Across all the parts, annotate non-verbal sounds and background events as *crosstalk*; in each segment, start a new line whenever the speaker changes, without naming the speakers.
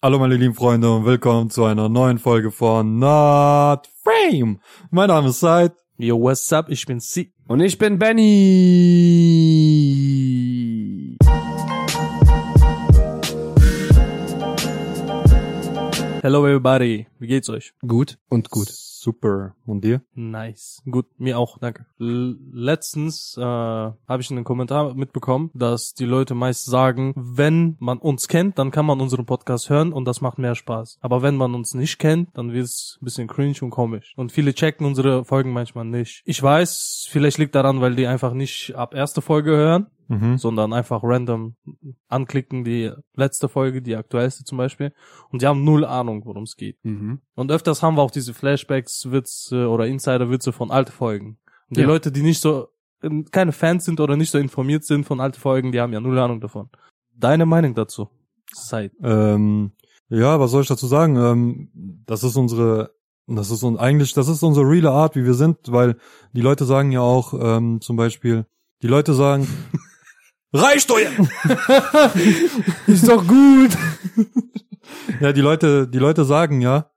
Hallo meine lieben Freunde und willkommen zu einer neuen Folge von Not Frame. Mein Name ist Said.
Yo, what's up? Ich bin C.
Und ich bin Benny.
Hello everybody. Wie geht's euch?
Gut und gut.
Super. Und dir?
Nice. Gut, mir auch, danke. Letztens äh, habe ich einen Kommentar mitbekommen, dass die Leute meist sagen, wenn man uns kennt, dann kann man unseren Podcast hören und das macht mehr Spaß. Aber wenn man uns nicht kennt, dann wird es ein bisschen cringe und komisch. Und viele checken unsere Folgen manchmal nicht. Ich weiß, vielleicht liegt daran, weil die einfach nicht ab erste Folge hören
Mhm.
sondern einfach random anklicken, die letzte Folge, die aktuellste zum Beispiel. Und die haben null Ahnung, worum es geht.
Mhm.
Und öfters haben wir auch diese Flashbacks, Witze oder Insider-Witze von alten Folgen. Und die
Ja.
Leute, die nicht so, ähm, keine Fans sind oder nicht so informiert sind von alten Folgen, die haben ja null Ahnung davon. Deine Meinung dazu? Zeit.
Ähm, ja, was soll ich dazu sagen? Ähm, das ist unsere, das ist un eigentlich, das ist unsere reale Art, wie wir sind, weil die Leute sagen ja auch, ähm, zum Beispiel, die Leute sagen, *laughs* reicht! *laughs*
Ist doch gut. *laughs*
Ja, die Leute, die Leute sagen ja,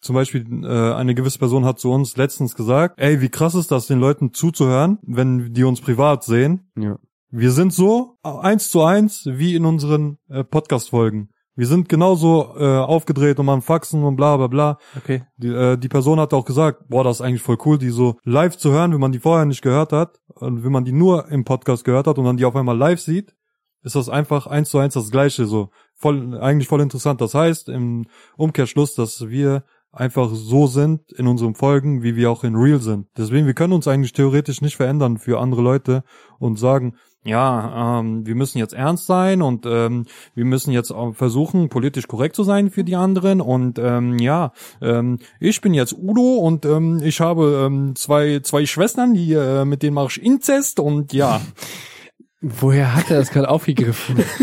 zum Beispiel äh, eine gewisse Person hat zu uns letztens gesagt, ey, wie krass ist das, den Leuten zuzuhören, wenn die uns privat sehen.
Ja.
Wir sind so eins zu eins wie in unseren äh, Podcast-Folgen. Wir sind genauso äh, aufgedreht und machen Faxen und bla bla bla.
Okay.
Die, äh, die Person hat auch gesagt, boah, das ist eigentlich voll cool, die so live zu hören, wenn man die vorher nicht gehört hat und wenn man die nur im Podcast gehört hat und dann die auf einmal live sieht, ist das einfach eins zu eins das Gleiche so. Voll, eigentlich voll interessant. Das heißt im Umkehrschluss, dass wir einfach so sind in unseren Folgen, wie wir auch in Real sind. Deswegen, wir können uns eigentlich theoretisch nicht verändern für andere Leute und sagen, ja, ähm, wir müssen jetzt ernst sein und ähm, wir müssen jetzt auch versuchen, politisch korrekt zu sein für die anderen. Und ähm, ja, ähm, ich bin jetzt Udo und ähm, ich habe ähm, zwei, zwei Schwestern, die äh, mit denen mache ich Inzest und ja. *laughs*
Woher hat er das gerade aufgegriffen? *laughs*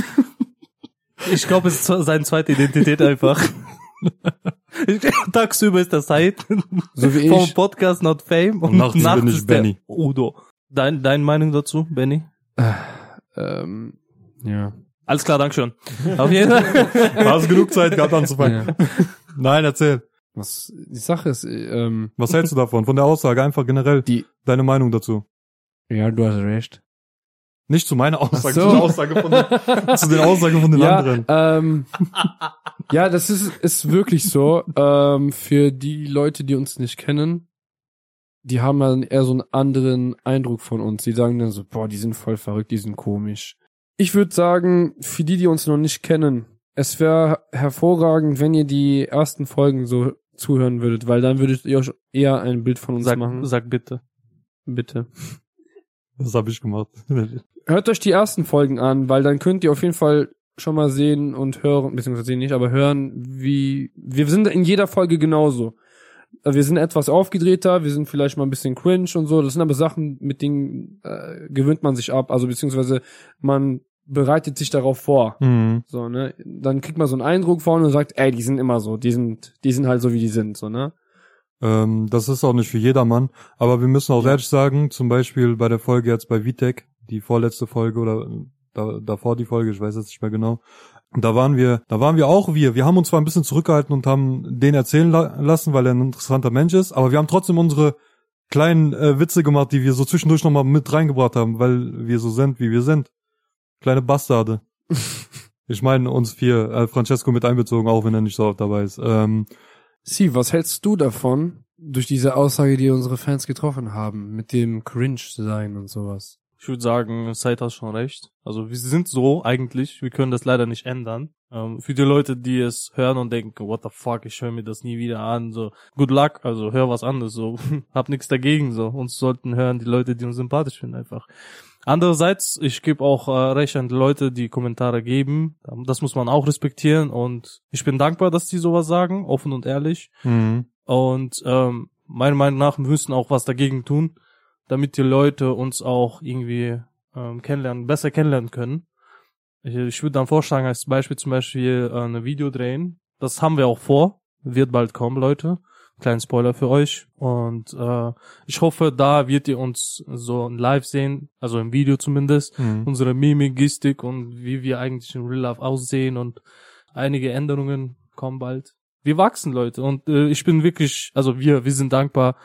Ich glaube, es ist seine zweite Identität einfach. *laughs* Tagsüber ist der Zeit
So wie
vom
ich.
Podcast Not Fame und,
Und nachts
nachts
bin ich
ist der
Benny.
Udo. Dein, deine Meinung dazu, Benny?
Ähm, ja.
Alles klar, Dankeschön. Auf jeden Fall. *laughs*
Hast genug Zeit gehabt anzufangen.
ja. *laughs*
Nein, erzähl.
Was die Sache ist, ähm,
Was hältst du davon? Von der Aussage, einfach generell
die.
deine Meinung dazu.
Ja, du hast recht.
Nicht zu meiner Aussage,
so.
zu der Aussage von den, *laughs* zu den Aussagen von den
ja,
anderen.
ähm, ja, das ist ist wirklich so. Ähm, für die Leute, die uns nicht kennen, die haben dann eher so einen anderen Eindruck von uns. Die sagen dann so, boah, die sind voll verrückt, die sind komisch. Ich würde sagen, für die, die uns noch nicht kennen, es wäre hervorragend, wenn ihr die ersten Folgen so zuhören würdet, weil dann würdet ihr euch eher ein Bild von uns
Sag,
machen.
sag bitte.
Bitte.
Das habe ich gemacht. *laughs*
Hört euch die ersten Folgen an, weil dann könnt ihr auf jeden Fall schon mal sehen und hören, beziehungsweise sehen nicht, aber hören, wie, wir sind in jeder Folge genauso. Äh, Wir sind etwas aufgedrehter, wir sind vielleicht mal ein bisschen cringe und so. Das sind aber Sachen, mit denen äh, gewöhnt man sich ab. Also beziehungsweise man bereitet sich darauf vor.
Mhm.
So, ne? Dann kriegt man so einen Eindruck vorne und sagt, ey, die sind immer so, die sind, die sind halt so, wie die sind, so, ne?
Ähm, das ist auch nicht für jedermann. Aber wir müssen auch
Ja.
ehrlich sagen, zum Beispiel bei der Folge jetzt bei Vitek, die vorletzte Folge oder da, davor die Folge, ich weiß jetzt nicht mehr genau. Da waren wir, da waren wir auch wir. Wir haben uns zwar ein bisschen zurückgehalten und haben den erzählen la lassen, weil er ein interessanter Mensch ist, aber wir haben trotzdem unsere kleinen äh, Witze gemacht, die wir so zwischendurch nochmal mit reingebracht haben, weil wir so sind, wie wir sind. Kleine Bastarde. *laughs* ich meine uns vier, äh, Francesco mit einbezogen, auch wenn er nicht so oft dabei ist. Ähm,
Sie, was hältst du davon, durch diese Aussage, die unsere Fans getroffen haben, mit dem Cringe-Sein und sowas?
Ich würde sagen, Said hat schon recht. Also wir sind so eigentlich, wir können das leider nicht ändern. Ähm, für die Leute, die es hören und denken, what the fuck, ich höre mir das nie wieder an, so good luck, also hör was anderes, so *laughs* hab nichts dagegen, so uns sollten hören die Leute, die uns sympathisch finden einfach. Andererseits, ich gebe auch äh, recht an die Leute, die Kommentare geben. Das muss man auch respektieren und ich bin dankbar, dass die sowas sagen, offen und ehrlich.
mhm.
Und ähm, meiner Meinung nach müssen auch was dagegen tun, damit die Leute uns auch irgendwie ähm, kennenlernen, besser kennenlernen können. Ich, ich würde dann vorschlagen, als Beispiel zum Beispiel äh, eine Video drehen. Das haben wir auch vor. Wird bald kommen, Leute. Kleinen Spoiler für euch. Und äh, ich hoffe, da wird ihr uns so live sehen, also im Video zumindest,
Mhm.
unsere Mimik, Gestik und wie wir eigentlich in Real Life aussehen und einige Änderungen kommen bald. Wir wachsen, Leute. Und äh, ich bin wirklich, also wir, wir sind dankbar,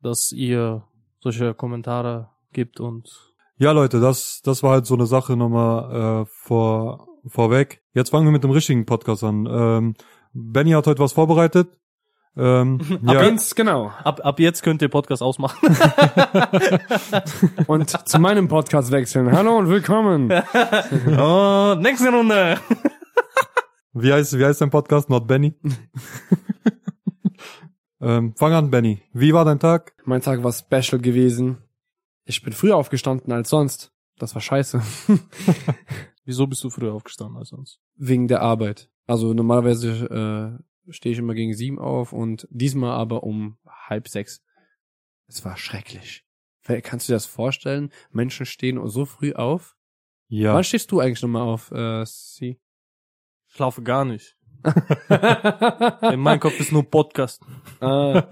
dass ihr solche Kommentare gibt und
Ja, Leute, das, das war halt so eine Sache nochmal äh, vor, vorweg. Jetzt fangen wir mit dem richtigen Podcast an. Ähm, Benny hat heute was vorbereitet. Ähm, *laughs* ja,
Ganz genau.
ab, ab jetzt könnt ihr Podcast ausmachen.
Und zu meinem Podcast wechseln. Hallo und willkommen.
und *laughs* nächste Runde.
wie heißt, wie heißt dein Podcast? Not Benny. *laughs* ähm, fang an, Benny. Wie war dein Tag?
Mein Tag war special gewesen. Ich bin früher aufgestanden als sonst. Das war scheiße. *laughs*
Wieso bist du früher aufgestanden als sonst?
Wegen der Arbeit. Also normalerweise äh, stehe ich immer gegen sieben auf und diesmal aber um halb sechs. Es war schrecklich. Kannst du dir das vorstellen? Menschen stehen so früh auf.
Ja.
Wann stehst du eigentlich nochmal auf, äh, Sie?
Ich schlafe gar nicht. In meinem Kopf ist nur Podcast.
ah,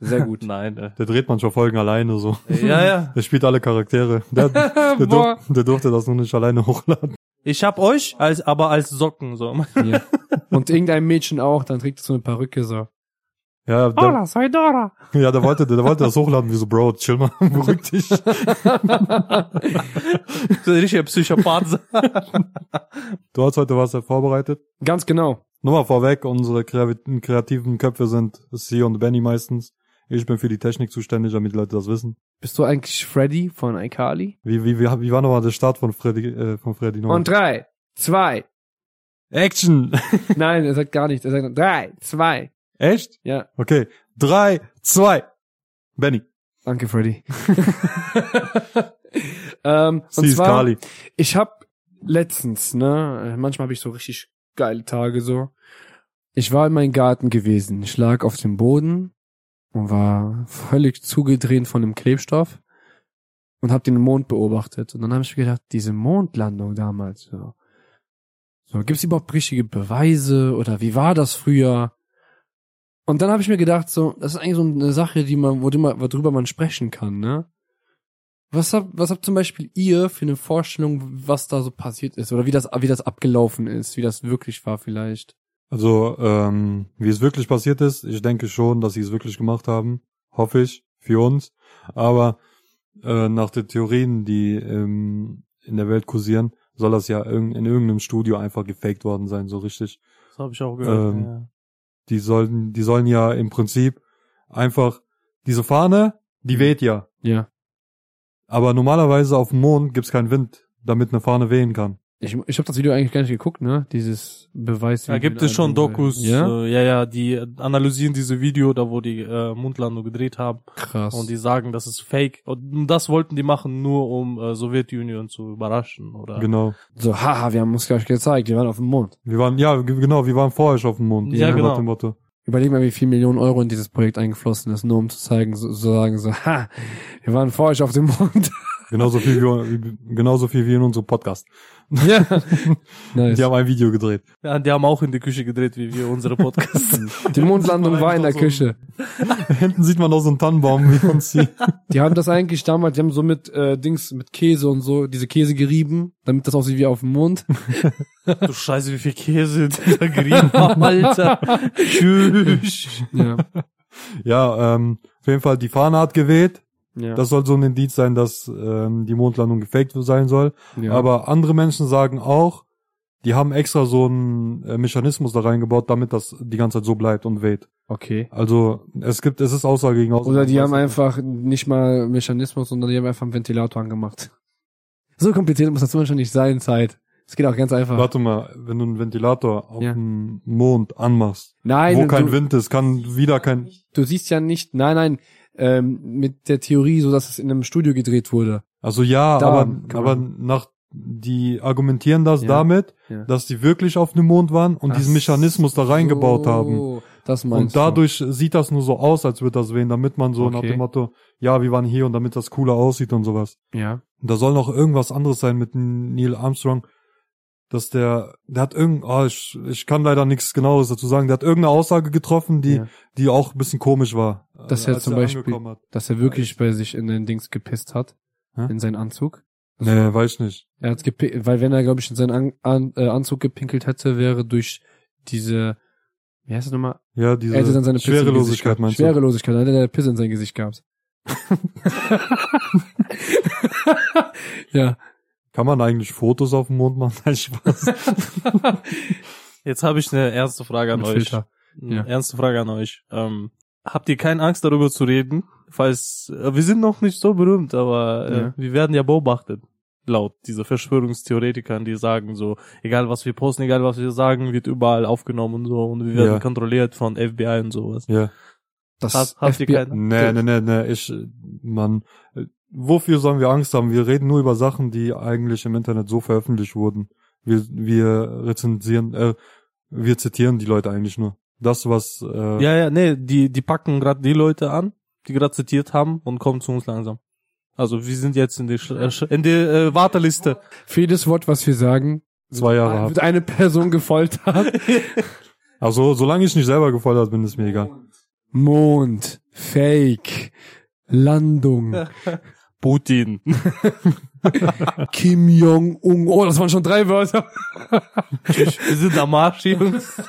sehr gut.
Nein, äh.
Der dreht manchmal Folgen alleine so.
Ja, ja.
Der spielt alle Charaktere. Der, *laughs* der,
Boah.
dur der durfte das nur nicht alleine hochladen.
Ich hab euch als, aber als Socken, so.
Ja. Und irgendein Mädchen auch, dann trägt so eine Perücke so.
Ja, der,
Hola, soy Dora.
ja, der wollte, der wollte das hochladen, wie so, Bro, chill mal, *laughs* beruhig dich. *laughs*
So ein richtiger Psychopath. *laughs*
Du hast heute was vorbereitet.
Ganz genau.
Nur mal vorweg, unsere kreativen Köpfe sind Sie und Benny meistens. Ich bin für die Technik zuständig, damit die Leute das wissen.
Bist du eigentlich Freddy von iCarly?
Wie, wie, wie, wie war nochmal der Start von Freddy, äh, von Freddy nochmal?
Und drei, zwei.
Action!
Nein, er sagt gar nichts. Er sagt drei, zwei.
Echt?
Ja,
Okay. Drei, zwei. Benny.
danke, Freddy. *laughs* *laughs* ähm, und
Sie ist
zwar,
Kali.
ich habe letztens, ne, manchmal habe ich so richtig geile Tage so. Ich war in meinem Garten gewesen. Ich lag auf dem Boden und war völlig zugedreht von dem Klebstoff und habe den Mond beobachtet. Und dann habe ich mir gedacht, diese Mondlandung damals, so, so gibt's überhaupt richtige Beweise oder wie war das früher? Und dann habe ich mir gedacht, so, das ist eigentlich so eine Sache, die man, worüber, worüber man sprechen kann, ne? Was habt, was habt zum Beispiel ihr für eine Vorstellung, was da so passiert ist oder wie das, wie das abgelaufen ist, wie das wirklich war vielleicht?
Also, ähm, wie es wirklich passiert ist, ich denke schon, dass sie es wirklich gemacht haben. Hoffe ich, für uns. Aber äh, nach den Theorien, die ähm, in der Welt kursieren, soll das ja irg- in irgendeinem Studio einfach gefaked worden sein, so richtig.
Das habe ich auch gehört.
Ähm,
ja.
Die sollen, die sollen ja im Prinzip einfach diese Fahne, die weht ja.
Ja.
Aber normalerweise auf dem Mond gibt's keinen Wind, damit eine Fahne wehen kann.
Ich, ich habe das Video eigentlich gar nicht geguckt, ne? Dieses Beweis.
Da gibt es schon Dokus,
Ja?
ja? Äh, ja, ja, die analysieren diese Video, da wo die äh, Mondlandung gedreht haben
Krass.
und die sagen, das ist fake. Und das wollten die machen, nur um äh, Sowjetunion zu überraschen, oder?
Genau.
so, haha, wir haben uns gleich gezeigt, wir waren auf dem Mond.
Wir waren, ja, genau, wir waren vorher schon auf dem Mond.
Ja, genau.
Motto.
Überleg mal, wie viel Millionen Euro in dieses Projekt eingeflossen ist, nur um zu zeigen, so, so sagen so, *laughs* ha, wir waren vor euch auf dem Mond. *laughs*
Genauso viel wie, *laughs* wie genauso viel wie in unserem Podcast.
ja. *laughs* nice.
Die haben ein Video gedreht.
Ja, die haben auch in die Küche gedreht, wie wir unsere Podcasts. *laughs*
Die Mondlandung war in der
so-
Küche.
Hinten sieht man noch so einen Tannenbaum wie uns hier.
Die haben das eigentlich damals, die haben so mit äh, Dings, mit Käse und so, diese Käse gerieben, damit das aussieht wie auf dem Mond.
du Scheiße, wie viel Käse die da gerieben haben, Alter. Tschüss.
Ja.
Ja, ähm, auf jeden Fall die Fahne hat geweht.
Ja.
Das soll so ein Indiz sein, dass ähm, die Mondlandung gefaked sein soll.
ja.
Aber andere Menschen sagen auch, die haben extra so einen äh, Mechanismus da reingebaut, damit das die ganze Zeit so bleibt und weht.
okay.
Also es gibt, es ist Aussage gegen Aussage.
Oder die haben einfach nicht mal Mechanismus, sondern die haben einfach einen Ventilator angemacht. *laughs* So kompliziert muss das manchmal nicht sein, Zeit. Es geht auch ganz einfach.
Warte mal, wenn du einen Ventilator auf
Ja.
dem Mond anmachst,
Nein,
wo
du,
kein Wind ist, kann wieder kein.
du siehst ja nicht, nein, nein, ähm, mit der Theorie, so dass es in einem Studio gedreht wurde.
Also ja,
Da
aber aber nach die argumentieren das
Ja.
damit,
Ja.
dass die wirklich auf dem Mond waren und
Ach
diesen Mechanismus da reingebaut haben.
so, Das meinst
Und dadurch sieht das nur so aus, als würde das wehen, damit man so nach
Okay.
dem Motto, ja, wir waren hier und damit das cooler aussieht und sowas.
du. Ja.
Und da soll noch irgendwas anderes sein mit Neil Armstrong, dass der, der hat irgend, oh, ich, ich kann leider nichts genaues dazu sagen, der hat irgendeine Aussage getroffen, die,
ja.
die auch ein bisschen komisch war.
Dass
äh,
er zum Beispiel-. Dass er wirklich bei sich in den Dings gepisst hat.
Hä?
In seinen Anzug.
Nee, weiß ich nicht.
Er hat gepi- weil wenn er, glaube ich, in seinen An An äh, Anzug gepinkelt hätte, wäre durch diese, wie heißt das nochmal?
Ja, diese
Er hätte dann seine
Schwerelosigkeit meinst du?
Schwerelosigkeit, dann hätte er Pisse in sein Gesicht gehabt. *laughs* *laughs* ja.
Kann man eigentlich Fotos auf dem Mond machen? *laughs* Nein, Spaß.
Jetzt habe ich eine ernste Frage an
Mit
euch.
Filter.
Eine
Ja.
Ernste Frage an euch. Ähm, habt ihr keine Angst darüber zu reden? Falls äh, wir sind noch nicht so berühmt, aber äh,
Ja.
wir werden ja beobachtet. Laut dieser Verschwörungstheoretikern, die sagen so, egal was wir posten, egal was wir sagen, wird überall aufgenommen und so und wir werden
Ja.
kontrolliert von FBI und sowas.
ja.
Das
Habt- habt ihr
FBI
keine-
Nee, nee, nee, nee, ich, man, wofür sollen wir Angst haben? Wir reden nur über Sachen, die eigentlich im Internet so veröffentlicht wurden. Wir, wir rezensieren, äh, wir zitieren die Leute eigentlich nur. Das, was, äh,
Ja, ja, nee, die, die packen gerade die Leute an, die gerade zitiert haben und kommen zu uns langsam. Also wir sind jetzt in der, Sch- äh, in der äh, Warteliste.
Für jedes Wort, was wir sagen,
zwei Jahre
wird eine Person gefoltert. *laughs*
Also, solange ich nicht selber gefoltert bin, ist mir egal.
Mond, Fake, Landung, *laughs*
Putin. *laughs*
Kim Jong-un. Oh, das waren schon drei Wörter.
Wir sind am Marsch, Jungs.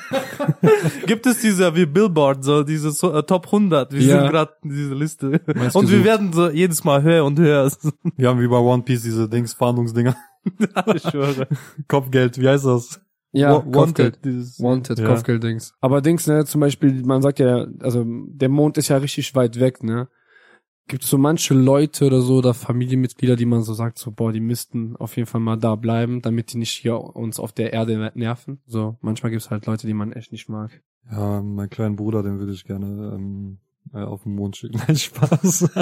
Gibt es diese, wie Billboard, so diese so, äh, Top 100. Wir
Ja.
sind gerade in dieser Liste.
Meist
Und wir
gesucht.
werden so jedes Mal höher und höher.
Wir haben wie bei One Piece diese Dings, Fahndungsdinger. *laughs*
ich schwöre.
Kopfgeld, wie heißt das?
Ja,
Wa-
Kopfgeld.
Dieses,
Wanted,
Ja.
Kopfgeld-Dings. Aber Dings, ne, zum Beispiel, man sagt ja, also der Mond ist ja richtig weit weg, ne? Gibt so manche Leute oder so, oder Familienmitglieder, die man so sagt, so, boah, die müssten auf jeden Fall mal da bleiben, damit die nicht hier uns auf der Erde nerven. So, manchmal gibt's halt Leute, die man echt nicht mag.
Ja, mein kleinen Bruder, den würde ich gerne ähm, äh, auf den Mond schicken. *laughs* Nein, Spaß. *laughs*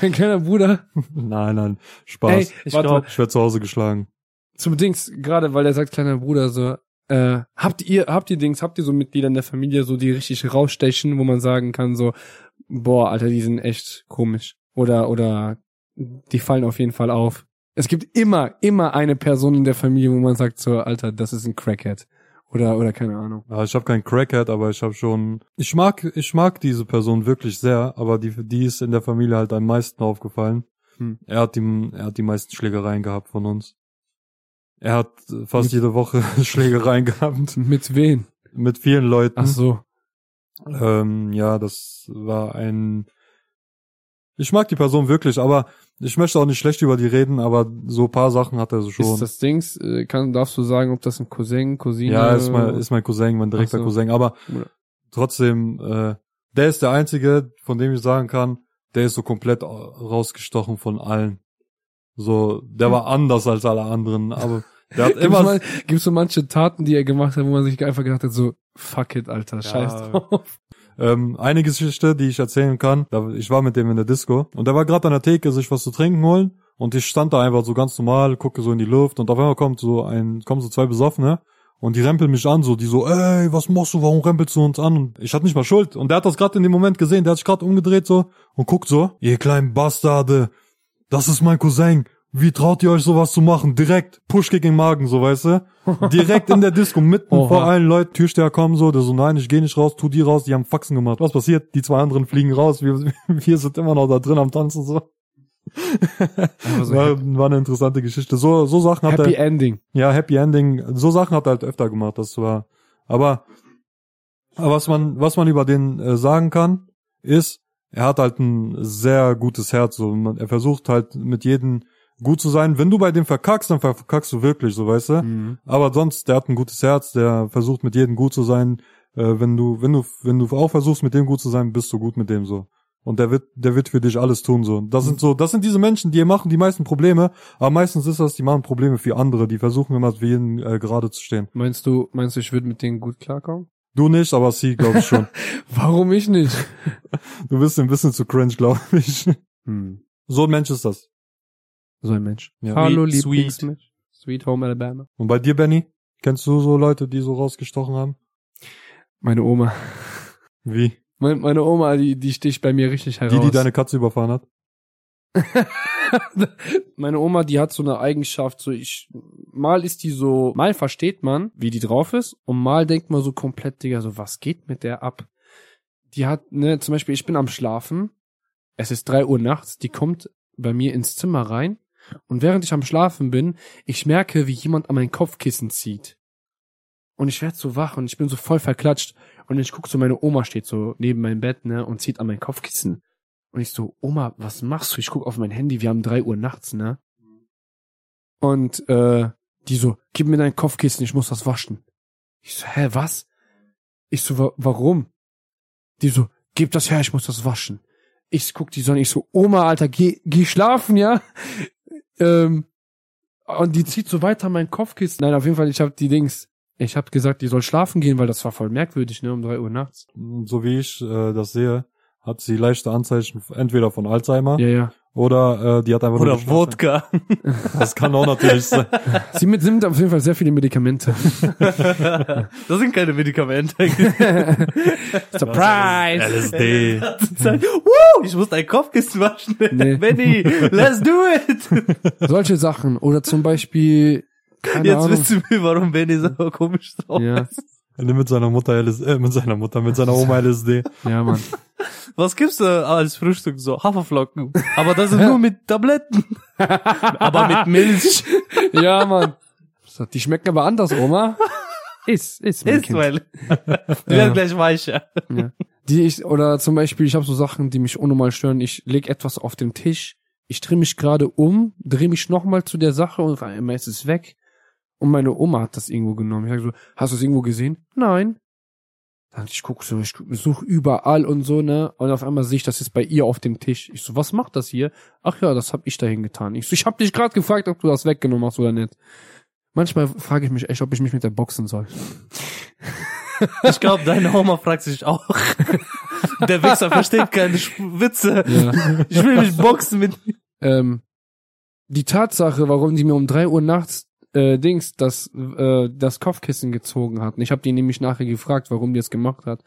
Dein kleiner Bruder.
nein, nein, Spaß.
Ey,
ich
warte
glaub-
Ich werde zu Hause geschlagen.
zum Dings, gerade weil er sagt, kleiner Bruder, so, äh, habt ihr, habt ihr Dings, habt ihr so Mitglieder in der Familie, so, die richtig rausstechen, wo man sagen kann, so, boah, Alter, die sind echt komisch. Oder, oder, die fallen auf jeden Fall auf. Es gibt immer, immer eine Person in der Familie, wo man sagt, so, Alter, das ist ein Crackhead. Oder, oder keine Ahnung.
Ja, ich habe keinen Crackhead, aber ich habe schon. Ich mag, ich mag diese Person wirklich sehr, aber die, die ist in der Familie halt am meisten aufgefallen.
Hm.
Er hat die, er hat die meisten Schlägereien gehabt von uns. Er hat fast jede Woche *laughs* Schlägereien gehabt
Mit wen?
mit vielen Leuten.
Ach so.
Ähm, ja, das war ein. Ich mag die Person wirklich, aber ich möchte auch nicht schlecht über die reden, aber so ein paar Sachen hat er so schon.
Ist das Dings, äh, kann, darfst du sagen, ob das ein Cousin, Cousine?
ja, ist mein, ist mein Cousin, mein direkter
so.
Cousin, aber trotzdem, äh, der ist der einzige, von dem ich sagen kann, der ist so komplett rausgestochen von allen. So, der war anders als alle anderen, aber der hat *laughs*
Gibt's,
immer,
mal, gibt's so manche Taten, die er gemacht hat, wo man sich einfach gedacht hat, so, fuck it, Alter, scheiß
Ja.
drauf.
Ähm, eine Geschichte, die ich erzählen kann. Da, ich war mit dem in der Disco und der war gerade an der Theke sich was zu trinken holen und ich stand da einfach so ganz normal, gucke so in die Luft und auf einmal kommt so ein, kommen so zwei Besoffene und die rempeln mich an, so die so, ey, was machst du, warum rempelst du uns an? Und ich hatte nicht mal Schuld und der hat das gerade in dem Moment gesehen, der hat sich gerade umgedreht so und guckt so, ihr kleinen Bastarde, das ist mein Cousin. Wie traut ihr euch sowas zu machen? Direkt Push gegen den Magen, so weißt du? Direkt in der Disco, mitten *laughs*
Oha.
vor allen Leuten, Türsteher kommen so, der so, nein, ich gehe nicht raus, tu die raus, die haben Faxen gemacht. Was passiert? Die zwei anderen fliegen raus, wir, *laughs* wir sind immer noch da drin am Tanzen so.
Also,
war, war eine interessante Geschichte. So, so Sachen hat
Happy
er,
Ending.
ja, Happy Ending, so Sachen hat er halt öfter gemacht, das war, aber, aber was man, was man über den äh, sagen kann, ist, er hat halt ein sehr gutes Herz, so, man, er versucht halt mit jedem gut zu sein. Wenn du bei dem verkackst, dann verkackst du wirklich, so, weißt du?
Mhm.
Aber sonst, der hat ein gutes Herz, der versucht mit jedem gut zu sein. Äh, wenn du, wenn du, wenn du auch versuchst mit dem gut zu sein, bist du gut mit dem so. Und der wird, der wird für dich alles tun so. Das sind so, das sind diese Menschen, die machen die meisten Probleme, aber meistens ist das, die machen Probleme für andere, die versuchen immer für jeden äh, gerade zu stehen.
Meinst du, meinst du, ich würde mit denen gut klarkommen?
Du nicht, aber sie, glaube ich schon. *laughs*
Warum ich nicht? *laughs*
du bist ein bisschen zu cringe, glaube ich.
Hm.
So ein Mensch ist das.
So ein Mensch.
Ja.
Hallo,
Sweet.
Lieblingsmensch. Sweet Home Alabama.
Und bei dir, Benny? Kennst du so Leute, die so rausgestochen haben?
Meine Oma.
Wie?
Meine, meine Oma, die, die sticht bei mir richtig heraus.
Die, die deine Katze überfahren hat? *laughs*
meine Oma, die hat so eine Eigenschaft, so ich, mal ist die so, mal versteht man, wie die drauf ist, und mal denkt man so komplett, Digga, so was geht mit der ab? Die hat, ne, zum Beispiel, ich bin am Schlafen, es ist drei Uhr nachts, die kommt bei mir ins Zimmer rein, und während ich am Schlafen bin, ich merke, wie jemand an mein Kopfkissen zieht. Und ich werd so wach und ich bin so voll verklatscht. Und ich guck so, meine Oma steht so neben meinem Bett, ne, und zieht an mein Kopfkissen. Und ich so, Oma, was machst du? Ich guck auf mein Handy, wir haben drei Uhr nachts, ne? Und äh, die so, gib mir dein Kopfkissen, ich muss das waschen. Ich so, hä, was? Ich so, wa warum? Die so, gib das her, ich muss das waschen. Ich guck die Sonne, ich so, Oma, Alter, geh, geh schlafen, ja? Ähm, und die zieht so weiter mein Kopfkissen. Nein, auf jeden Fall, ich hab die Dings, ich hab gesagt, die soll schlafen gehen, weil das war voll merkwürdig, ne, um drei Uhr nachts.
So wie ich äh, das sehe, hat sie leichte Anzeichen entweder von Alzheimer
Ja, ja.
Oder äh, die hat einfach nur
Oder. Wodka. *laughs*
Das kann auch natürlich sein.
Sie mit, sind auf jeden Fall sehr viele Medikamente. *laughs*
das sind keine Medikamente. *laughs*
Surprise!
LSD.
Woo, ich muss dein Kopfkissen waschen.
Nee.
Benny, let's do it.
Solche Sachen. Oder zum Beispiel, keine
Jetzt
Ahnung.
wisst ihr, warum Benny so komisch drauf
Ja.
ist.
Er nimmt mit seiner Mutter LSD, äh, mit seiner Mutter, mit seiner Oma LSD.
Ja, Mann.
Was gibt's da als Frühstück? So Haferflocken. Aber das ist nur mit Tabletten. Aber mit Milch.
Ja, Mann. So, Die schmecken aber anders, Oma. Ist, ist, mein
Ist,
Kind.
weil die werden gleich weicher.
Ja. Die ich, oder zum Beispiel, ich habe so Sachen, die mich unnormal stören. Ich leg etwas auf den Tisch, ich drehe mich gerade um, drehe mich nochmal zu der Sache und auf einmal ist es weg. Und meine Oma hat das irgendwo genommen. Ich sag so, hast du es irgendwo gesehen? Nein. Dann ich guck so, ich suche überall und so, ne? Und auf einmal sehe ich, das ist bei ihr auf dem Tisch. Ich so, was macht das hier? Ach ja, das hab ich dahin getan. Ich so, ich hab dich gerade gefragt, ob du das weggenommen hast oder nicht. Manchmal frage ich mich echt, ob ich mich mit der boxen soll. *laughs*
Ich glaube, deine Oma fragt sich auch. *laughs* Der Wichser versteht keine Witze.
Ja.
Ich will mich boxen mit.
ähm, die Tatsache, warum die mir um drei Uhr nachts äh, Dings das äh, das Kopfkissen gezogen hat. Und ich habe die nämlich nachher gefragt, warum die es gemacht hat.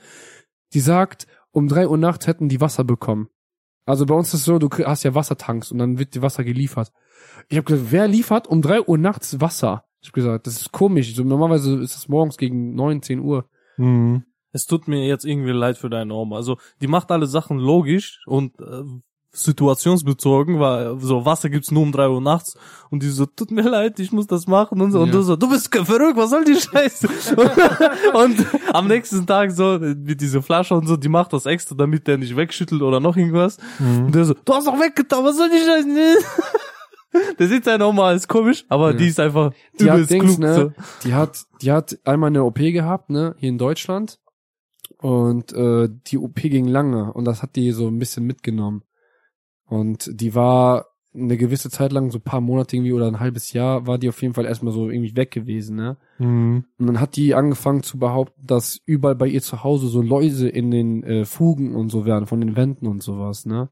Die sagt, um drei Uhr nachts hätten die Wasser bekommen. Also bei uns ist es so, du hast ja Wassertanks und dann wird dir Wasser geliefert. Ich habe gesagt, wer liefert um drei Uhr nachts Wasser? Ich habe gesagt, das ist komisch. So, normalerweise ist es morgens gegen neun, zehn Uhr.
Mhm.
Es tut mir jetzt irgendwie leid für deine Oma. Also, die macht alle Sachen logisch und äh, situationsbezogen, weil so Wasser gibt's nur um drei Uhr nachts und die so, tut mir leid, ich muss das machen und so. Und
Ja.
du so, du bist verrückt, was soll die Scheiße? und, *laughs* und am nächsten Tag so, mit diese Flasche und so, die macht das extra, damit der nicht wegschüttelt oder noch irgendwas. Und
Mhm.
der so, du hast doch weggetan, was soll die Scheiße? *laughs* Der sieht seine Oma als komisch, aber
Ja.
die ist einfach
Die hat Dings,
klug.
ne?
So.
Die hat, die hat einmal eine OP gehabt, ne, hier in Deutschland. Und äh, die OP ging lange und das hat die so ein bisschen mitgenommen. Und die war eine gewisse Zeit lang, so ein paar Monate irgendwie oder ein halbes Jahr, war die auf jeden Fall erstmal so irgendwie weg gewesen, ne?
Mhm.
Und dann hat die angefangen zu behaupten, dass überall bei ihr zu Hause so Läuse in den äh, Fugen und so wären, von den Wänden und sowas, ne?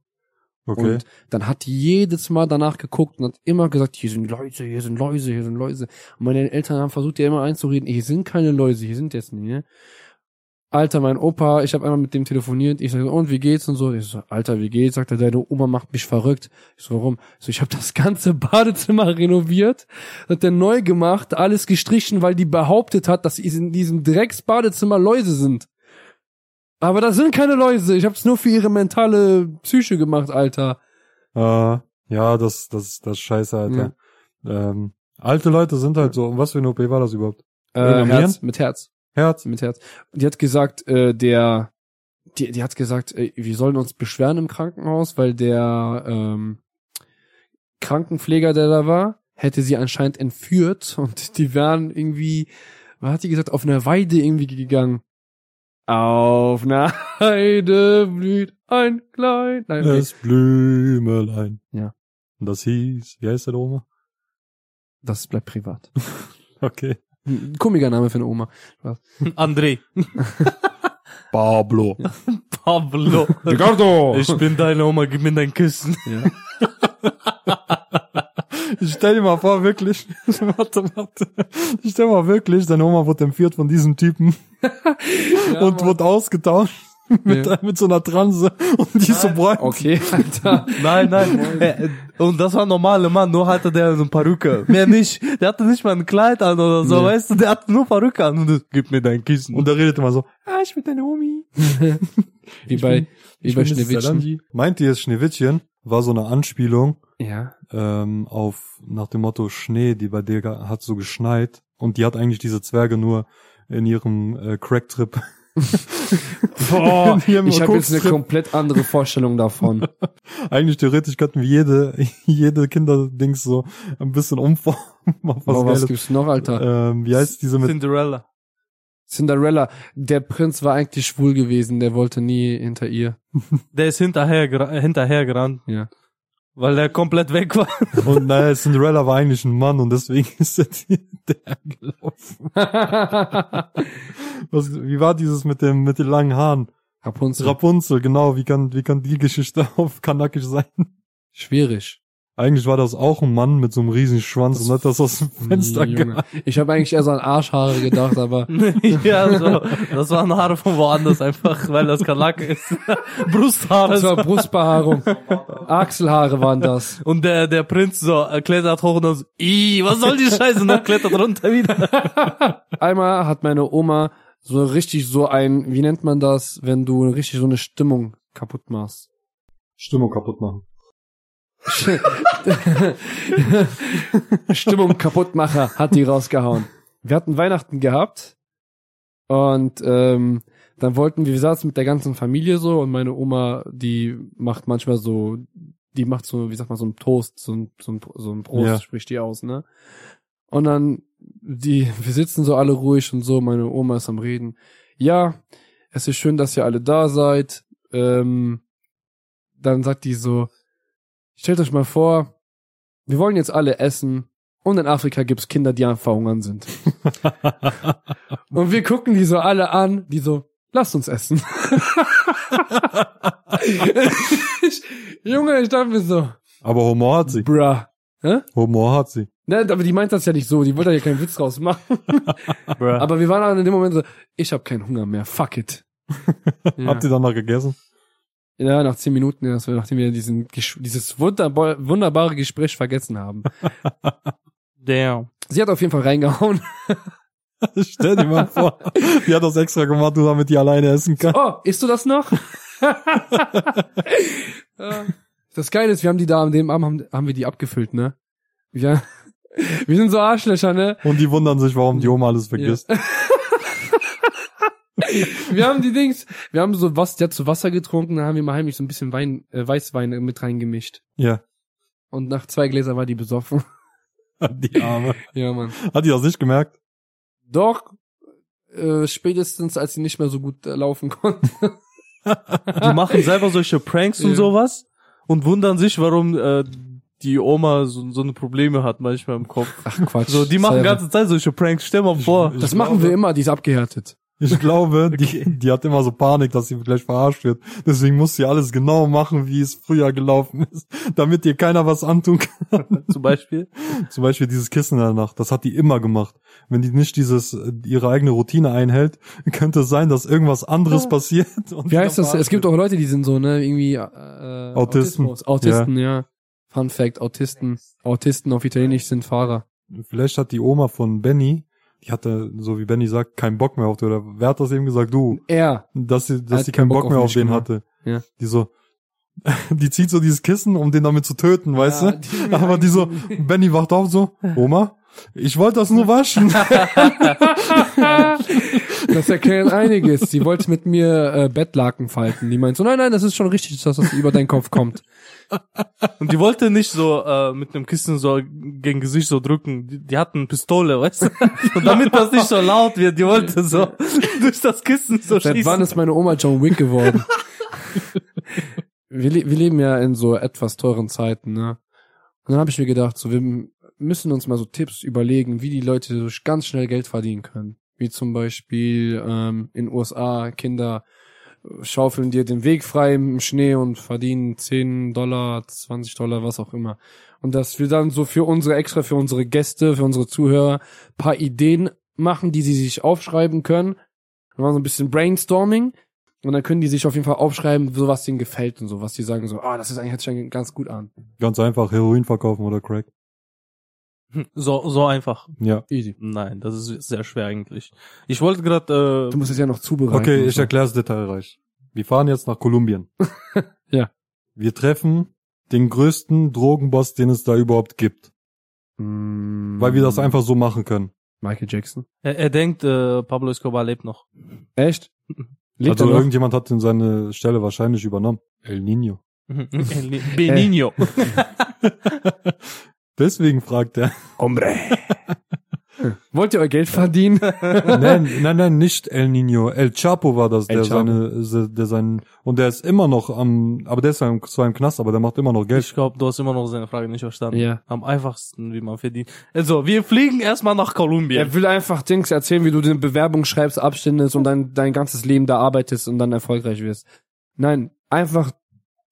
Okay.
Und dann hat die jedes Mal danach geguckt und hat immer gesagt, hier sind Läuse, hier sind Läuse, hier sind Läuse. Und meine Eltern haben versucht, ihr immer einzureden, hier sind keine Läuse, hier sind jetzt nicht, ne? Alter, mein Opa, ich habe einmal mit dem telefoniert, ich sage, und wie geht's und so. Ich so, Alter, wie geht's? Sagt er, deine Oma macht mich verrückt. Ich so, warum? Ich so, ich habe das ganze *laughs* Badezimmer renoviert, hat er neu gemacht, alles gestrichen, weil die behauptet hat, dass in diesem Drecksbadezimmer Läuse sind. Aber das sind keine Läuse. Ich hab's nur für ihre mentale Psyche gemacht, Alter.
Äh, ja, das, das, das ist scheiße, Alter. Ähm, alte Leute sind halt so. Und was für eine OP war das überhaupt?
Äh? Herz, mit Herz,
Herz?
mit Herz. Die hat gesagt, äh, der, die, die hat gesagt, äh, wir sollen uns beschweren im Krankenhaus, weil der ähm, Krankenpfleger, der da war, hätte sie anscheinend entführt *laughs* und die wären irgendwie, was hat die gesagt, auf einer Weide irgendwie gegangen. Auf einer *laughs* Heide blüht ein klein. Nein, okay.
Das Blümelein.
Ja.
Und das hieß, wie heißt der Oma?
das bleibt privat. *laughs*
Okay.
Ein komischer Name für eine Oma. *laughs*
André. *laughs*
Pablo. *laughs*
Pablo.
Ricardo!
Ich bin deine Oma, gib mir dein Kissen.
ja.
Ich stell dir mal vor, wirklich. warte, warte. Ich stell mal wirklich, deine Oma wurde entführt von diesem Typen
Ja,
und
Mann.
wurde ausgetauscht *laughs* mit,
Ja.
mit so einer Transe und die ist so breit.
Okay, *laughs* Alter.
Nein, nein. Äh, Und das war ein normaler Mann, nur hatte der so eine Perücke. Mehr nicht. Der hatte nicht mal ein Kleid an oder so,
Nee.
weißt du, der hatte nur Perücke an und du, gib mir dein Kissen.
Und er redet immer so, ah, ich bin deine Omi. *laughs*
Wie bei, wie bei
bin Mrs.
Schneewittchen.
Salangi. Meint ihr, Schneewittchen war so eine Anspielung
Ja.
ähm, auf nach dem Motto Schnee, die bei dir hat so geschneit und die hat eigentlich diese Zwerge nur in ihrem äh, Crack-Trip. *laughs*
Boah, ich habe jetzt eine komplett andere Vorstellung davon. *laughs*
Eigentlich theoretisch könnten wir jede, *laughs* jede Kinderdings so ein bisschen umformen. Was,
Boah, was gibt's noch, Alter?
ähm, wie heißt diese mit
Cinderella.
Cinderella. Der Prinz war eigentlich schwul gewesen, der wollte nie hinter ihr.
Der ist hinterher, hinterher gerannt,
Ja.
Weil der komplett weg war. *laughs*
und naja, Cinderella war eigentlich ein Mann und deswegen ist er *laughs* der gelaufen. *laughs* Was, wie war dieses mit dem mit den langen Haaren?
Rapunzel.
Rapunzel, genau, wie kann wie kann die Geschichte auf kanakisch sein?
Schwierig.
Eigentlich war das auch ein Mann mit so einem riesigen Schwanz und hat das aus dem Fenster
Junge. Ich habe eigentlich eher so an Arschhaare gedacht, aber *laughs*
ja, so. Das waren Haare von woanders einfach, weil das Kanak ist. *laughs* Brusthaare.
das war Brustbehaarung. Achselhaare waren das.
Und der, der Prinz so äh, klettert hoch und dann so, Ih, was soll die Scheiße? Und dann klettert runter wieder. *laughs*
Einmal hat meine Oma so richtig so ein, wie nennt man das, wenn du richtig so eine Stimmung kaputt machst?
Stimmung kaputt machen.
Stimmung kaputtmacher hat die rausgehauen. Wir hatten Weihnachten gehabt und ähm, dann wollten wir, wir saßen mit der ganzen Familie so und meine Oma, die macht manchmal so, die macht so, wie sagt man, so ein Toast, so ein, so ein, so ein Prost,
Ja.
spricht die aus, ne? Und dann, die, wir sitzen so alle ruhig und so, meine Oma ist am Reden. Ja, es ist schön, dass ihr alle da seid. Ähm, dann sagt die so, stellt euch mal vor, wir wollen jetzt alle essen und in Afrika gibt's Kinder, die am Verhungern sind. *laughs* und wir gucken die so alle an, die so, lasst uns essen. ich, *laughs* Junge, ich dachte mir so,
Aber Humor hat sie.
bruh. Hä?
Humor hat sie.
Ne, aber die meint das ja nicht so, die wollte ja keinen Witz draus machen. *laughs* Aber wir waren dann in dem Moment so, ich habe keinen Hunger mehr, fuck it. ja.
Habt ihr danach gegessen?
Ja, nach zehn Minuten, ja, das war, nachdem wir diesen, dieses wunderbar, wunderbare Gespräch vergessen haben. *laughs*
Damn.
Sie hat auf jeden Fall reingehauen. *laughs*
Stell dir mal vor, die hat das extra gemacht, nur damit die alleine essen kann.
Oh, isst du das noch? *laughs* Ja. das Geile ist, wir haben die da an dem Abend, haben, haben wir die abgefüllt, ne? Wir, wir sind so Arschlöcher, ne?
Und die wundern sich, warum die Oma alles vergisst. *laughs*
Wir haben die Dings, wir haben so was, der hat so Wasser getrunken, dann haben wir mal heimlich so ein bisschen Wein, äh, Weißwein mit reingemischt.
Ja,
Und nach zwei Gläser war die besoffen.
die Arme.
ja, Mann.
Hat die das nicht gemerkt?
Doch, äh, spätestens als sie nicht mehr so gut äh, laufen konnte. *laughs*
Die machen selber solche Pranks und
Ja.
sowas und wundern sich, warum äh, die Oma so, so eine Probleme hat manchmal im Kopf.
Ach Quatsch.
So, die machen ganze Zeit solche Pranks. Stell mal vor.
Ich
Das
glaube-
machen wir immer, die ist abgehärtet.
Ich glaube, die, die hat immer so Panik, dass sie gleich verarscht wird. Deswegen muss sie alles genau machen, wie es früher gelaufen ist, damit ihr keiner was antun kann. *laughs*
Zum Beispiel.
Zum Beispiel dieses Kissen in der Nacht, das hat die immer gemacht. Wenn die nicht dieses, äh, ihre eigene Routine einhält, *laughs* könnte es sein, dass irgendwas anderes passiert. Und
Wie heißt das? Es gibt auch Leute, die sind so, ne, irgendwie äh,
Autisten.
Autismus. Autisten, ja. Fun Fact, Autisten. Autisten auf Italienisch sind Fahrer.
Vielleicht hat die Oma von Benny, die hatte, so wie Benny sagt, keinen Bock mehr auf den, oder wer hat das eben gesagt? Du,
Er.
dass sie, dass sie keinen Bock,
Bock
mehr
auf
den
gemacht.
hatte.
Ja.
Die so, *laughs* die zieht so dieses Kissen, um den damit zu töten, weißt
Ja,
du?
die-
Aber die so, *laughs* Benny wacht auf so, Oma, ich wollte das nur waschen. *laughs*
Das erklärt einiges. Sie wollte mit mir äh, Bettlaken falten. Die meint so, nein, nein, das ist schon richtig, dass das über deinen Kopf kommt.
Und die wollte nicht so äh, mit einem Kissen so gegen Gesicht so drücken. Die, die hatten Pistole, weißt du? Und damit das nicht so laut wird, die wollte so *laughs* durch das Kissen so
Seit wann
schießen.
ist meine Oma John Wick geworden? *laughs* wir, le wir leben ja in so etwas teuren Zeiten, ne? Und dann habe ich mir gedacht, so wir müssen uns mal so Tipps überlegen, wie die Leute so ganz schnell Geld verdienen können. Wie zum Beispiel ähm, in USA Kinder äh, schaufeln dir den Weg frei im Schnee und verdienen 10 Dollar, 20 Dollar, was auch immer. Und dass wir dann so für unsere extra, für unsere Gäste, für unsere Zuhörer paar Ideen machen, die sie sich aufschreiben können. Wir machen so ein bisschen Brainstorming und dann können die sich auf jeden Fall aufschreiben, so was denen gefällt und so, was die sagen so, ah, das ist eigentlich hört sich ganz gut an.
Ganz einfach, Heroin verkaufen oder Crack.
So, so einfach.
Ja.
Easy.
Nein, das ist sehr schwer eigentlich. Ich wollte gerade,
Du musst es ja noch zubereiten.
Okay, ich erkläre es detailreich. Wir fahren jetzt nach Kolumbien. *laughs*
Ja.
Wir treffen den größten Drogenboss, den es da überhaupt gibt.
Mm.
Weil wir das einfach so machen können.
Michael Jackson.
Er, er denkt, äh, Pablo Escobar lebt noch.
Echt? *laughs* Lebt
also
er noch?
irgendjemand hat in seine Stelle wahrscheinlich übernommen. El Nino. *laughs*
Benigno.
Deswegen fragt er.
Hombre. *laughs* Wollt ihr euch Geld verdienen? *laughs*
nein, nein, nein, nicht El Nino. El Chapo war das,
El
der
Chapo.
seine, se- der sein, und der ist immer noch am, aber der ist zwar im- zwar im Knast, aber der macht immer noch Geld.
Ich glaube, du hast immer noch seine Frage nicht verstanden.
Ja.
Am einfachsten, wie man verdient. Also, wir fliegen erstmal nach Kolumbien.
Er will einfach Dings erzählen, wie du eine Bewerbung schreibst, abstindest und dann dein ganzes Leben da arbeitest und dann erfolgreich wirst. Nein, einfach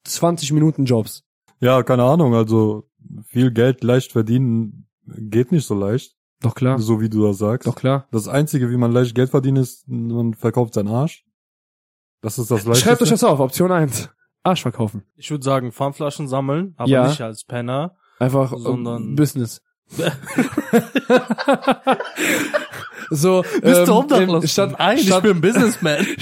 20 Minuten Jobs.
Ja, keine Ahnung, also viel Geld leicht verdienen geht nicht so leicht,
Doch klar.
so wie du das sagst.
Doch klar.
Das einzige, wie man leicht Geld verdient, ist, man verkauft seinen Arsch. Das ist das leichteste.
Schreibt euch das auf, Option 1. Arsch verkaufen.
Ich würde sagen, Pfandflaschen sammeln, aber
Ja.
nicht als Penner.
Einfach
Sondern-
Business. *laughs* so,
Bist du
ähm,
obdachlos?
in- Statt,
Nein,
statt,
ich bin Businessman. *laughs*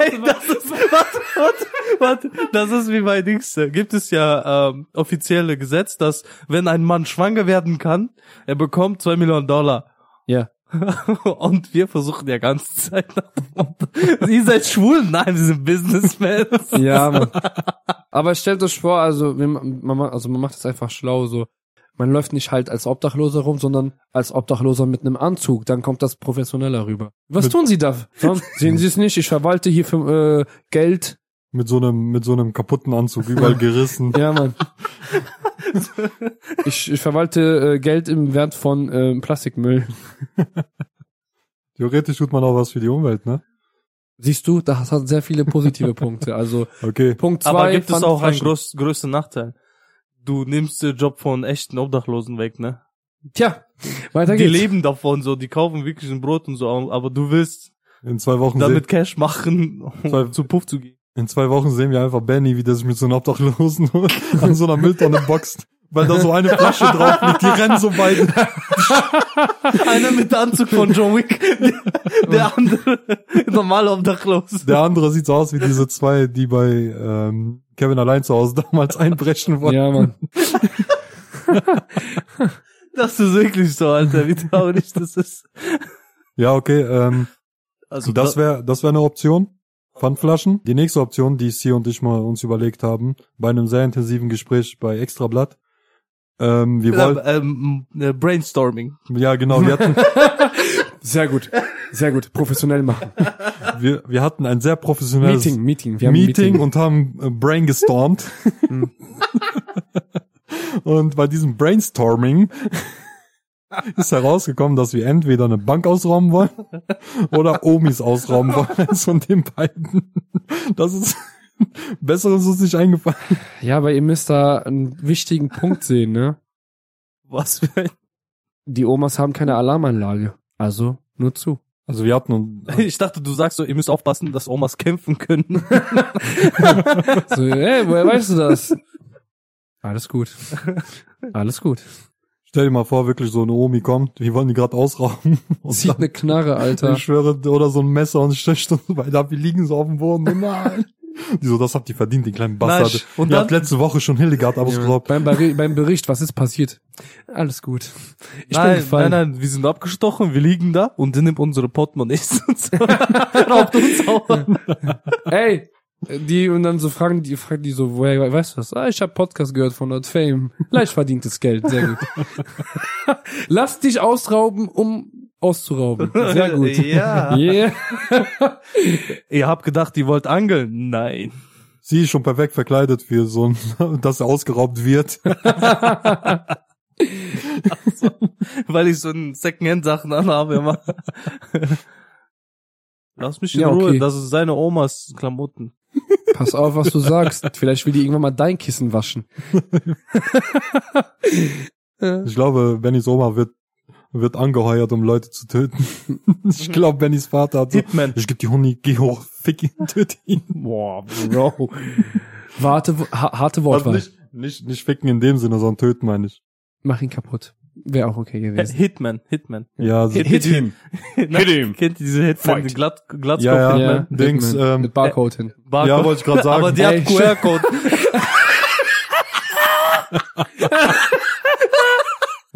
Ey, das ist, warte, warte, warte, das ist wie bei Dings. äh, Gibt es ja ähm, offizielle Gesetz, dass wenn ein Mann schwanger werden kann, er bekommt zwei Millionen Dollar.
Ja. *laughs*
Und wir versuchen ja ganze Zeit nach Ihr seid schwul? Nein, wir sind Businessmen.
Ja, Mann. Aber stellt euch vor, also, man, also man macht das einfach schlau, so. Man läuft nicht halt als Obdachloser rum, sondern als Obdachloser mit einem Anzug. Dann kommt das professioneller rüber. Was
Mit-
tun Sie da? *laughs* Sehen Sie es nicht? Ich verwalte hier für äh, Geld.
Mit so einem, mit so einem kaputten Anzug, überall *laughs* gerissen.
Ja, Mann. *laughs* ich, ich verwalte äh, Geld im Wert von äh, Plastikmüll.
Theoretisch tut man auch was für die Umwelt, ne?
Siehst du, das hat sehr viele positive Punkte. Also
Okay.
Punkt zwei.
Aber gibt es auch einen groß, größten Nachteil? Du nimmst den Job von echten Obdachlosen weg, ne?
Tja, weiter
Die
geht's.
leben davon so, die kaufen wirklich ein Brot und so, aber du willst
In zwei Wochen
damit Cash machen, um
Zwei-
zu Puff zu gehen.
In zwei Wochen sehen wir einfach Benny, wie der sich mit so einem Obdachlosen *laughs* an so einer Mülltonne boxt, weil da so eine Flasche drauf liegt. Die rennen so beide. *laughs*
Einer mit Anzug von John Wick, der andere normal obdachlos.
Der andere sieht so aus wie diese zwei, die bei ähm, Kevin allein zu Hause damals einbrechen wollten.
Ja, Mann. *laughs*
Das ist wirklich so, Alter, wie traurig das ist.
Ja, okay. Ähm,
Also
das wäre das wäre eine Option. Pfandflaschen. Die nächste Option, die Sie und ich mal uns überlegt haben, bei einem sehr intensiven Gespräch bei Extrablatt. Ähm, wir wollten,
äh, ähm, äh, Brainstorming.
ja genau, wir hatten, *laughs*
Sehr gut. Sehr gut. Professionell machen.
wir, wir hatten ein sehr professionelles
Meeting, Meeting. Wir haben
Meeting,
ein Meeting.
und haben äh, Brain gestormt. *laughs* und bei diesem Brainstorming *laughs* ist herausgekommen, dass wir entweder eine Bank ausrauben wollen oder Omis ausrauben wollen. Eins von den beiden. Das ist *laughs* besser ist uns nicht eingefallen.
Ja, aber ihr müsst da einen wichtigen Punkt sehen, ne?
Was für ein...
Die Omas haben keine Alarmanlage. Also, nur zu.
Also wir hatten *laughs*
Ich dachte, du sagst so, ihr müsst aufpassen, dass Omas kämpfen können. *laughs*
So, hey, woher weißt du das? Alles gut. Alles gut.
stell dir mal vor, wirklich so eine Omi kommt, wir wollen die gerade ausrauben. Und
Zieht
dann,
eine Knarre, Alter.
ich schwöre, oder so ein Messer und sticht uns weiter ab, wir liegen so auf dem Boden. Nein. Die so, das habt ihr verdient, den kleinen Bastard.
Nein, und
ihr
dann-
habt letzte Woche schon Hildegard
Ja,
ausgeraubt.
beim, beim Bericht, was ist passiert? Alles gut. Ich bin
nein, nein,
gefallen.
nein, wir sind abgestochen, wir liegen da und der nimmt unsere Portemonnaies *laughs* und so. raubt uns auch. *laughs*
Ey, die und dann so fragen die fragen die so, woher weißt du das? Ah, ich habe Podcast gehört von Not Fame. Leicht verdientes Geld, sehr gut. *laughs* Lass dich ausrauben, um auszurauben. *laughs* Sehr gut.
Ja. *laughs*
Yeah. *laughs*
Ihr habt gedacht, ihr wollt angeln? Nein.
Sie ist schon perfekt verkleidet für so ein, dass er ausgeraubt wird.
Weil ich so ein Secondhand-Sachen anhabe immer. Lass mich in
Ja,
Ruhe,
okay.
das ist seine Omas Klamotten.
Pass auf, was du sagst. Vielleicht will die irgendwann mal dein Kissen waschen.
Ich glaube, Bennys Oma wird, wird angeheuert, um Leute zu töten. *laughs* Ich glaube, Bennys Vater hat so,
Hitman.
ich geb die Huni, geh hoch, fick ihn, *laughs* töte ihn.
Boah, Bro. Warte, ha harte
Also
Wortwahl.
nicht, nicht, nicht ficken in dem Sinne, sondern töten, meine ich.
Mach ihn kaputt. Wäre auch okay gewesen.
Hitman, Hitman.
Ja, so,
Hit- hit him. *laughs* Hit him. Kennt ihr diese Hitman,
Fight.
die glatt, glatt
Ja, ja.
Ja,
Dings,
Hitman.
ähm,
mit Barcode hin.
Ja, wollte ich gerade sagen.
Aber die hat QR-Code.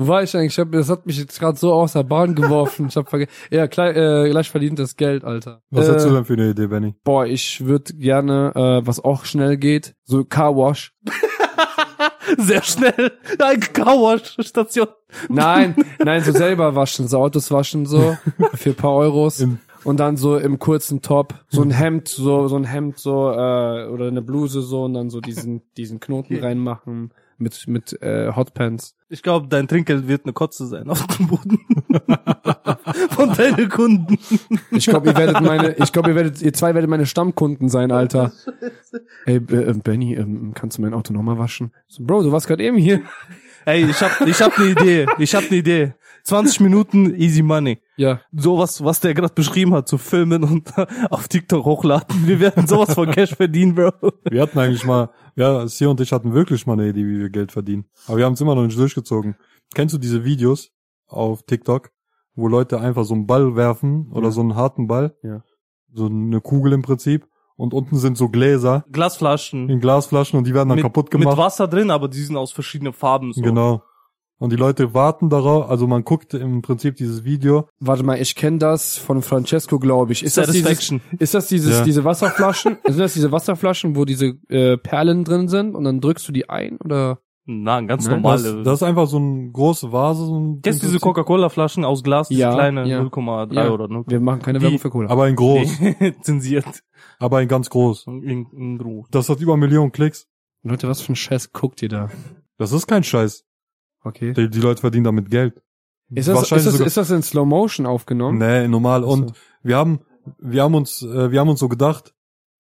Wo war ich eigentlich? Ich hab, das hat mich jetzt gerade so aus der Bahn geworfen. Ich hab vergessen. *laughs* Ja, gleich, äh, gleich verdientes Geld, Alter.
Was
äh,
hättest du denn für eine Idee, Benny?
Boah, ich würde gerne, äh, was auch schnell geht, so Carwash. *laughs*
Sehr schnell. Ein Carwash-Station.
Nein, *laughs* nein, so selber waschen, so Autos waschen so für ein paar Euros.
Im-
und dann so im kurzen Top, so ein Hemd, so so ein Hemd so äh, oder eine Bluse so und dann so diesen diesen Knoten reinmachen mit mit äh, Hotpants.
Ich glaube, dein Trinkgeld wird eine Kotze sein auf dem Boden. *laughs* Von deinen Kunden.
Ich glaube, ihr werdet meine, ich glaube, ihr werdet, ihr zwei werdet meine Stammkunden sein, Alter. *laughs* Ey, äh, äh, Benny, ähm, kannst du mein Auto nochmal waschen? So, Bro, du warst gerade eben hier.
Ey, ich hab, ich hab ne Idee. Ich hab ne Idee. 20 Minuten easy money.
Ja.
Sowas, was der gerade beschrieben hat, zu filmen und *laughs* auf TikTok hochladen. Wir werden sowas von Cash verdienen, Bro.
Wir hatten eigentlich mal, ja, Sie und ich hatten wirklich mal eine Idee, wie wir Geld verdienen. Aber wir haben es immer noch nicht durchgezogen. Kennst du diese Videos auf TikTok, wo Leute einfach so einen Ball werfen oder
Ja.
so einen harten Ball?
Ja.
So eine Kugel im Prinzip. Und unten sind so Gläser
Glasflaschen.
in Glasflaschen und die werden dann
mit,
kaputt
mit
gemacht.
Wasser drin, aber die sind aus verschiedenen Farben. So.
Genau. Und die Leute warten darauf, also man guckt im Prinzip dieses Video.
Warte mal, ich kenne das von Francesco, glaube ich. Ist das dieses,
Satisfaction.
ist das dieses,
Ja.
diese Wasserflaschen? *laughs* sind das diese Wasserflaschen, wo diese äh, Perlen drin sind und dann drückst du die ein oder?
Na, ganz
Nein,
Das,
normale.
das ist einfach so eine große Vase. So ein,
Kennst du diese. Coca-Cola-Flaschen aus Glas, diese
Ja,
kleine
ja.
0,3
Ja.
oder 0,
Wir machen keine? Werbung für Cola.
Aber in groß.
Nee, *laughs* zensiert.
aber in ganz groß.
In, in Ruhe.
Das hat über Millionen Klicks.
Leute, was für ein Scheiß guckt ihr da?
Das ist kein Scheiß.
Okay.
Die, die Leute verdienen damit Geld.
Ist das, ist
Wahrscheinlich
das,
sogar-
ist das in Slow Motion aufgenommen?
Nee, normal. Und
So.
wir haben, wir haben uns, äh, wir haben uns so gedacht.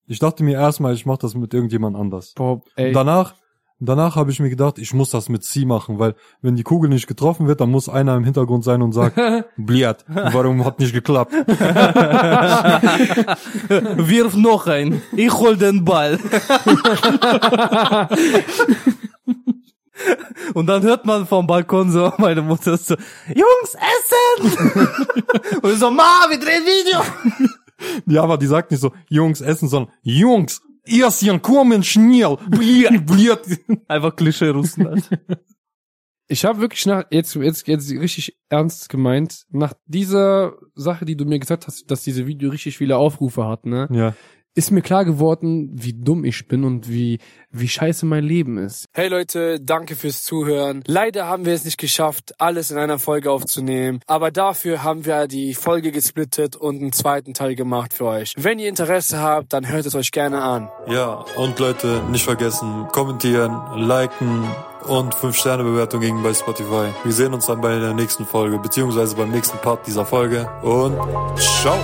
Ich dachte mir erstmal, ich mache das mit irgendjemand anders.
Boah, ey.
Und danach, danach habe ich mir gedacht, ich muss das mit Sie machen, weil wenn die Kugel nicht getroffen wird, dann muss einer im Hintergrund sein und sagt, *laughs* Bliat, warum hat nicht geklappt? *laughs*
Wirf noch ein. Ich hol den Ball. *laughs* Und dann hört man vom Balkon so, meine Mutter so, Jungs, essen! Und ich so, Ma, wir drehen Video!
Ja, aber die sagt nicht so, Jungs essen, sondern Jungs, Erstchen, kommen schnell, Bliat, Bliat.
Einfach Klischee Russen halt.
Ich habe wirklich nach jetzt jetzt jetzt richtig ernst gemeint nach dieser Sache, die du mir gesagt hast, dass diese Video richtig viele Aufrufe hat, ne?
Ja.
Ist mir klar geworden, wie dumm ich bin und wie wie scheiße mein Leben ist. Hey Leute, danke fürs Zuhören. Leider haben wir es nicht geschafft, alles in einer Folge aufzunehmen, aber dafür haben wir die Folge gesplittet und einen zweiten Teil gemacht für euch. Wenn ihr Interesse habt, dann hört es euch gerne an.
Ja, und Leute, nicht vergessen, kommentieren, liken und 5-Sterne-Bewertung gegen bei Spotify. Wir sehen uns dann bei der nächsten Folge, beziehungsweise beim nächsten Part dieser Folge und ciao!